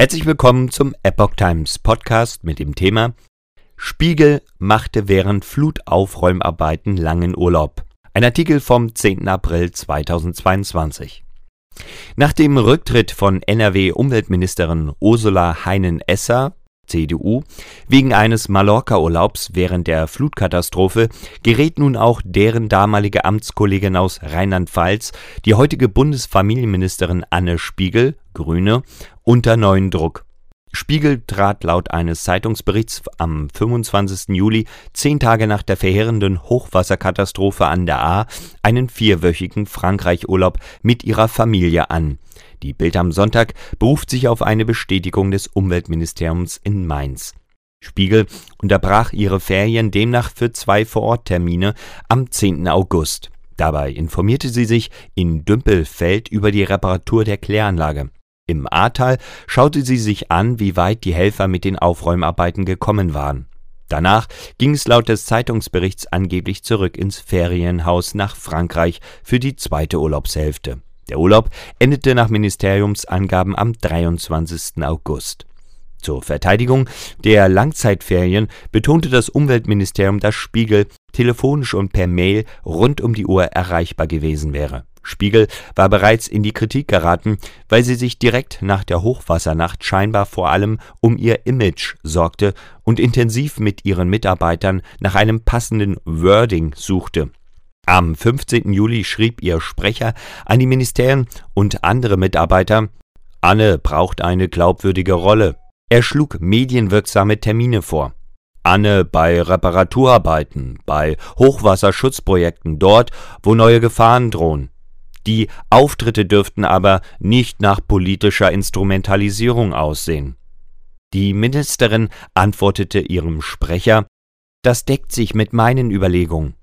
Herzlich willkommen zum Epoch Times Podcast mit dem Thema Spiegel machte während Flutaufräumarbeiten langen Urlaub. Ein Artikel vom 10. April 2022. Nach dem Rücktritt von NRW-Umweltministerin Ursula Heinen-Esser CDU, wegen eines Mallorca-Urlaubs während der Flutkatastrophe gerät nun auch deren damalige Amtskollegin aus Rheinland-Pfalz, die heutige Bundesfamilienministerin Anne Spiegel, Grüne, unter neuen Druck. Spiegel trat laut eines Zeitungsberichts am 25. Juli, zehn Tage nach der verheerenden Hochwasserkatastrophe an der A, einen vierwöchigen Frankreich-Urlaub mit ihrer Familie an. Die Bild am Sonntag beruft sich auf eine Bestätigung des Umweltministeriums in Mainz. Spiegel unterbrach ihre Ferien demnach für zwei Vororttermine am 10. August. Dabei informierte sie sich in Dümpelfeld über die Reparatur der Kläranlage. Im Ahrtal schaute sie sich an, wie weit die Helfer mit den Aufräumarbeiten gekommen waren. Danach ging es laut des Zeitungsberichts angeblich zurück ins Ferienhaus nach Frankreich für die zweite Urlaubshälfte. Der Urlaub endete nach Ministeriumsangaben am 23. August. Zur Verteidigung der Langzeitferien betonte das Umweltministerium, dass Spiegel telefonisch und per Mail rund um die Uhr erreichbar gewesen wäre. Spiegel war bereits in die Kritik geraten, weil sie sich direkt nach der Hochwassernacht scheinbar vor allem um ihr Image sorgte und intensiv mit ihren Mitarbeitern nach einem passenden Wording suchte. Am 15. Juli schrieb ihr Sprecher an die Ministerien und andere Mitarbeiter, Anne braucht eine glaubwürdige Rolle. Er schlug medienwirksame Termine vor. Anne bei Reparaturarbeiten, bei Hochwasserschutzprojekten, dort, wo neue Gefahren drohen. Die Auftritte dürften aber nicht nach politischer Instrumentalisierung aussehen. Die Ministerin antwortete ihrem Sprecher, das deckt sich mit meinen Überlegungen.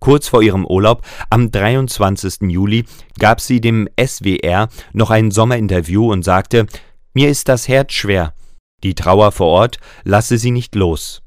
Kurz vor ihrem Urlaub, am 23. Juli, gab sie dem SWR noch ein Sommerinterview und sagte, mir ist das Herz schwer. Die Trauer vor Ort lasse sie nicht los.